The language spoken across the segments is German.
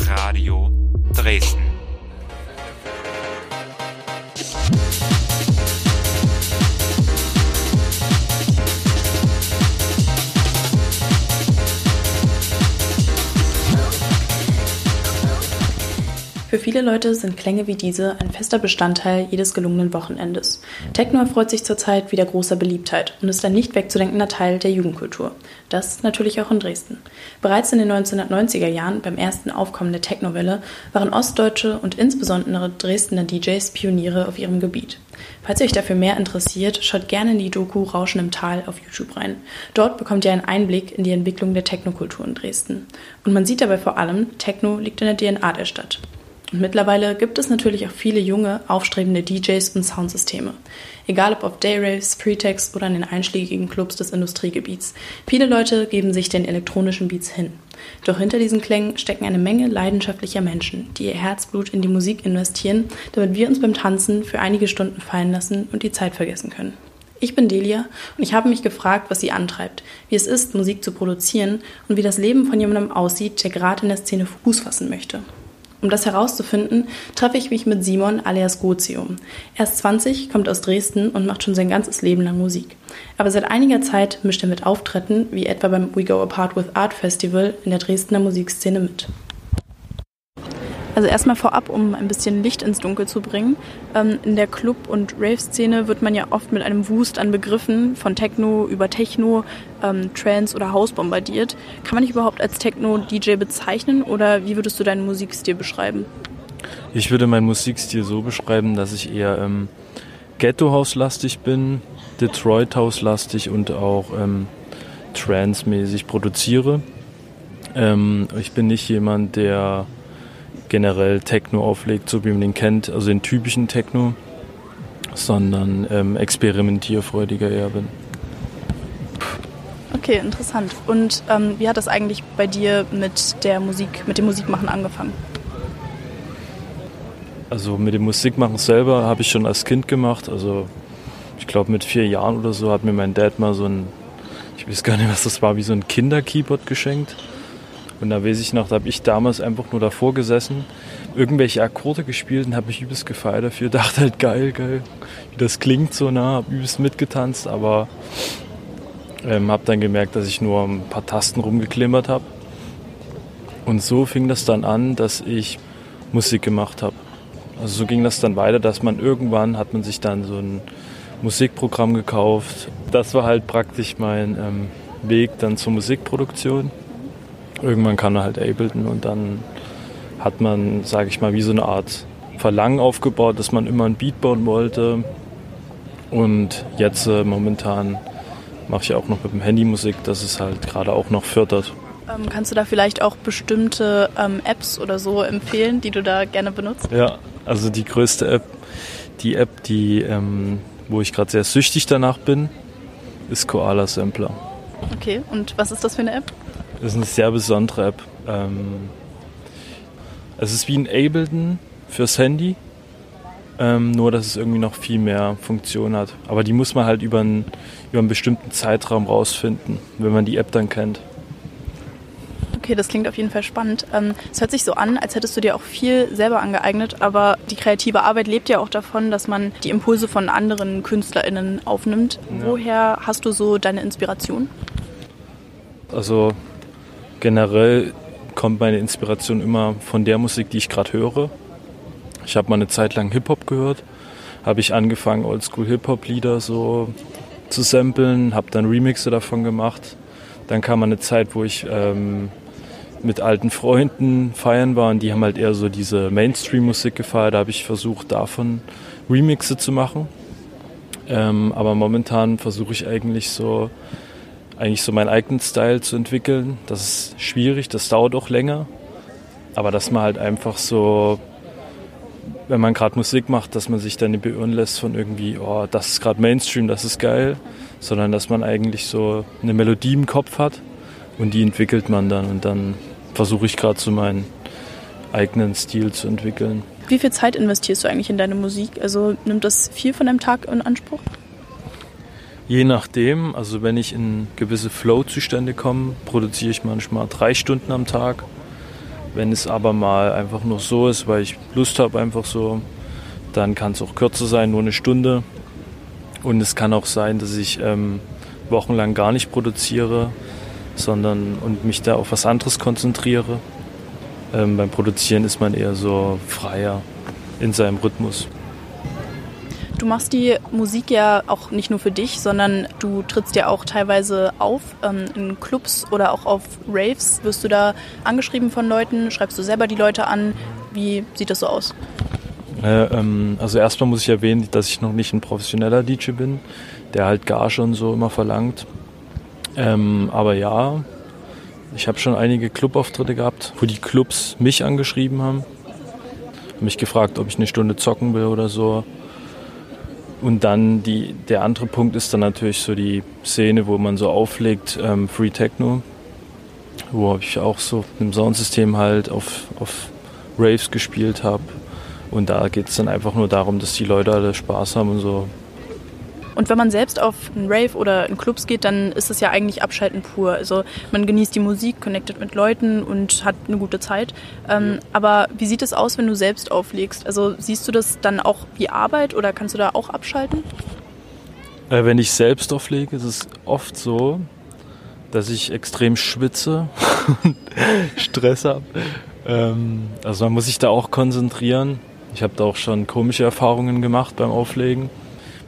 Radio Dresden. Für viele Leute sind Klänge wie diese ein fester Bestandteil jedes gelungenen Wochenendes. Techno erfreut sich zurzeit wieder großer Beliebtheit und ist ein nicht wegzudenkender Teil der Jugendkultur. Das natürlich auch in Dresden. Bereits in den 1990er Jahren, beim ersten Aufkommen der Technowelle, waren ostdeutsche und insbesondere Dresdner DJs Pioniere auf ihrem Gebiet. Falls ihr euch dafür mehr interessiert, schaut gerne in die Doku Rauschen im Tal auf YouTube rein. Dort bekommt ihr einen Einblick in die Entwicklung der Technokultur in Dresden. Und man sieht dabei vor allem, Techno liegt in der DNA der Stadt. Und mittlerweile gibt es natürlich auch viele junge, aufstrebende DJs und Soundsysteme. Egal ob auf Dayraves, Pretext oder in den einschlägigen Clubs des Industriegebiets. Viele Leute geben sich den elektronischen Beats hin. Doch hinter diesen Klängen stecken eine Menge leidenschaftlicher Menschen, die ihr Herzblut in die Musik investieren, damit wir uns beim Tanzen für einige Stunden fallen lassen und die Zeit vergessen können. Ich bin Delia und ich habe mich gefragt, was sie antreibt, wie es ist, Musik zu produzieren und wie das Leben von jemandem aussieht, der gerade in der Szene Fuß fassen möchte. Um das herauszufinden, treffe ich mich mit Simon alias Gozium. Er ist 20, kommt aus Dresden und macht schon sein ganzes Leben lang Musik. Aber seit einiger Zeit mischt er mit Auftritten, wie etwa beim We Go Apart with Art Festival, in der Dresdner Musikszene mit. Also erstmal vorab, um ein bisschen Licht ins Dunkel zu bringen. Ähm, in der Club- und Rave-Szene wird man ja oft mit einem Wust an Begriffen von Techno über Techno, ähm, Trance oder House bombardiert. Kann man dich überhaupt als Techno-DJ bezeichnen oder wie würdest du deinen Musikstil beschreiben? Ich würde meinen Musikstil so beschreiben, dass ich eher ähm, Ghetto-House-lastig bin, Detroit-House-lastig und auch ähm, Trance-mäßig produziere. Ähm, ich bin nicht jemand, der generell Techno auflegt, so wie man den kennt, also den typischen Techno, sondern ähm, experimentierfreudiger eher bin. Okay, interessant. Und ähm, wie hat das eigentlich bei dir mit der Musik, mit dem Musikmachen angefangen? Also mit dem Musikmachen selber habe ich schon als Kind gemacht. Also ich glaube mit vier Jahren oder so hat mir mein Dad mal so ein, ich weiß gar nicht, was das war, wie so ein Kinderkeyboard geschenkt. Und da weiß ich noch, da habe ich damals einfach nur davor gesessen, irgendwelche Akkorde gespielt und habe mich übelst gefeiert dafür. Dachte halt geil, geil, wie das klingt so nah, habe übelst mitgetanzt, aber ähm, habe dann gemerkt, dass ich nur ein paar Tasten rumgeklimmert habe. Und so fing das dann an, dass ich Musik gemacht habe. Also so ging das dann weiter, dass man irgendwann hat man sich dann so ein Musikprogramm gekauft. Das war halt praktisch mein ähm, Weg dann zur Musikproduktion irgendwann kam er halt Ableton und dann hat man, sage ich mal, wie so eine Art Verlangen aufgebaut, dass man immer ein Beat bauen wollte. Und jetzt äh, momentan mache ich auch noch mit dem Handy Musik, das es halt gerade auch noch fördert. Ähm, kannst du da vielleicht auch bestimmte ähm, Apps oder so empfehlen, die du da gerne benutzt? Ja, also die größte App, die App, die, ähm, wo ich gerade sehr süchtig danach bin, ist Koala Sampler. Okay, und was ist das für eine App? Das ist eine sehr besondere App. Ähm, es ist wie ein Ableton fürs Handy, ähm, nur dass es irgendwie noch viel mehr Funktion hat. Aber die muss man halt über einen, über einen bestimmten Zeitraum rausfinden, wenn man die App dann kennt. Okay, das klingt auf jeden Fall spannend. Ähm, es hört sich so an, als hättest du dir auch viel selber angeeignet, aber die kreative Arbeit lebt ja auch davon, dass man die Impulse von anderen KünstlerInnen aufnimmt. Ja. Woher hast du so deine Inspiration? Also generell kommt meine Inspiration immer von der Musik, die ich gerade höre. Ich habe mal eine Zeit lang Hip-Hop gehört, habe ich angefangen, Oldschool-Hip-Hop-Lieder so zu samplen, habe dann Remixe davon gemacht. Dann kam eine Zeit, wo ich ähm, mit alten Freunden feiern war und die haben halt eher so diese Mainstream-Musik gefeiert. Da habe ich versucht, davon Remixe zu machen. Ähm, aber momentan versuche ich eigentlich so eigentlich so meinen eigenen Style zu entwickeln. Das ist schwierig, das dauert auch länger. Aber dass man halt einfach so, wenn man gerade Musik macht, dass man sich dann nicht beirren lässt von irgendwie, oh, das ist gerade Mainstream, das ist geil, sondern dass man eigentlich so eine Melodie im Kopf hat und die entwickelt man dann und dann versuche ich gerade so meinen eigenen Stil zu entwickeln. Wie viel Zeit investierst du eigentlich in deine Musik? Also nimmt das viel von deinem Tag in Anspruch? Je nachdem, also wenn ich in gewisse Flow-Zustände komme, produziere ich manchmal drei Stunden am Tag. Wenn es aber mal einfach nur so ist, weil ich Lust habe, einfach so, dann kann es auch kürzer sein, nur eine Stunde. Und es kann auch sein, dass ich ähm, wochenlang gar nicht produziere, sondern und mich da auf was anderes konzentriere. Ähm, beim Produzieren ist man eher so freier in seinem Rhythmus. Du machst die Musik ja auch nicht nur für dich, sondern du trittst ja auch teilweise auf ähm, in Clubs oder auch auf Raves. Wirst du da angeschrieben von Leuten? Schreibst du selber die Leute an? Wie sieht das so aus? Äh, ähm, also erstmal muss ich erwähnen, dass ich noch nicht ein professioneller DJ bin, der halt Gage und so immer verlangt. Ähm, aber ja, ich habe schon einige Clubauftritte gehabt, wo die Clubs mich angeschrieben haben, mich gefragt, ob ich eine Stunde zocken will oder so. Und dann die, der andere Punkt ist dann natürlich so die Szene, wo man so auflegt, ähm, Free Techno, wo ich auch so mit dem Soundsystem halt auf, auf Raves gespielt habe. Und da geht es dann einfach nur darum, dass die Leute alle Spaß haben und so und wenn man selbst auf einen Rave oder in Clubs geht, dann ist es ja eigentlich Abschalten pur. Also man genießt die Musik, connectet mit Leuten und hat eine gute Zeit. Ähm, aber wie sieht es aus, wenn du selbst auflegst? Also siehst du das dann auch wie Arbeit oder kannst du da auch abschalten? Äh, wenn ich selbst auflege, ist es oft so, dass ich extrem schwitze und Stress habe. Ähm, also man muss sich da auch konzentrieren. Ich habe da auch schon komische Erfahrungen gemacht beim Auflegen.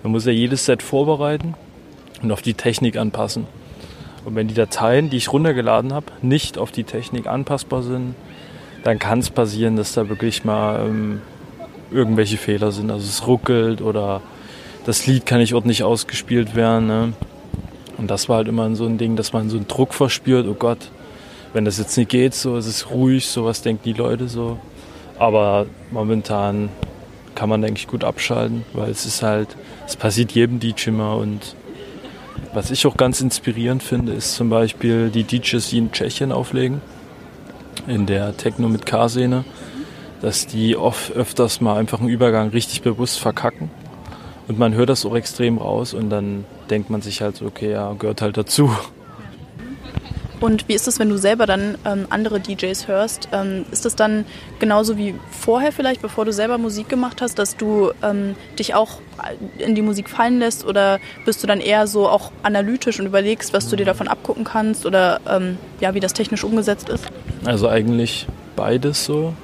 Man muss ja jedes Set vorbereiten und auf die Technik anpassen. Und wenn die Dateien, die ich runtergeladen habe, nicht auf die Technik anpassbar sind, dann kann es passieren, dass da wirklich mal ähm, irgendwelche Fehler sind. Also es ruckelt oder das Lied kann nicht ordentlich ausgespielt werden. Ne? Und das war halt immer so ein Ding, dass man so einen Druck verspürt, oh Gott, wenn das jetzt nicht geht, so es ist ruhig, so was denken die Leute so. Aber momentan kann man, denke ich, gut abschalten, weil es ist halt, es passiert jedem DJ mal und was ich auch ganz inspirierend finde, ist zum Beispiel die DJs, die in Tschechien auflegen, in der Techno mit K-Szene, dass die oft öfters mal einfach einen Übergang richtig bewusst verkacken. Und man hört das auch extrem raus und dann denkt man sich halt so, okay, ja, gehört halt dazu. Und wie ist es, wenn du selber dann ähm, andere DJs hörst? Ähm, ist das dann genauso wie vorher vielleicht, bevor du selber Musik gemacht hast, dass du ähm, dich auch in die Musik fallen lässt oder bist du dann eher so auch analytisch und überlegst, was du dir davon abgucken kannst oder ähm, ja, wie das technisch umgesetzt ist? Also eigentlich beides so.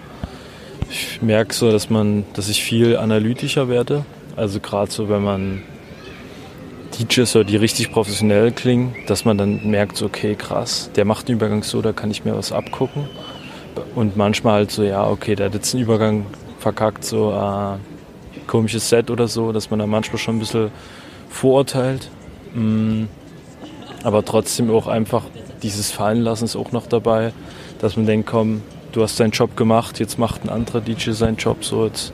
Ich merke so, dass man, dass ich viel analytischer werde. Also gerade so, wenn man DJs, die richtig professionell klingen, dass man dann merkt, okay, krass, der macht den Übergang so, da kann ich mir was abgucken. Und manchmal halt so, ja, okay, der hat jetzt einen Übergang verkackt, so äh, komisches Set oder so, dass man da manchmal schon ein bisschen vorurteilt. Mm, aber trotzdem auch einfach dieses Fallenlassen ist auch noch dabei, dass man denkt, komm, du hast deinen Job gemacht, jetzt macht ein anderer DJ seinen Job, so jetzt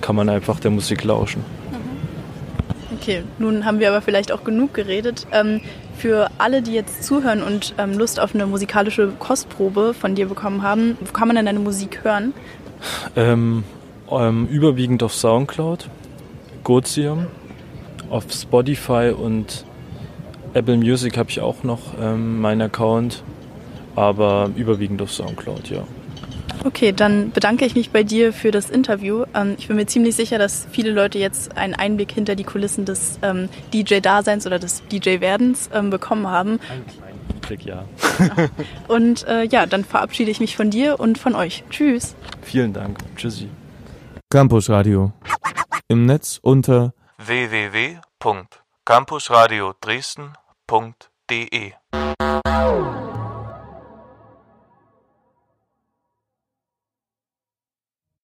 kann man einfach der Musik lauschen. Okay, nun haben wir aber vielleicht auch genug geredet. Ähm, für alle, die jetzt zuhören und ähm, Lust auf eine musikalische Kostprobe von dir bekommen haben, wo kann man denn deine Musik hören? Ähm, ähm überwiegend auf Soundcloud, Gozium, auf Spotify und Apple Music habe ich auch noch ähm, meinen Account, aber überwiegend auf Soundcloud, ja. Okay, dann bedanke ich mich bei dir für das Interview. Ähm, ich bin mir ziemlich sicher, dass viele Leute jetzt einen Einblick hinter die Kulissen des ähm, DJ-Daseins oder des DJ-Werdens ähm, bekommen haben. Ein kleinen Blick, ja. und äh, ja, dann verabschiede ich mich von dir und von euch. Tschüss. Vielen Dank. Tschüssi. Campus Radio. Im Netz unter www.campusradio Dresden.de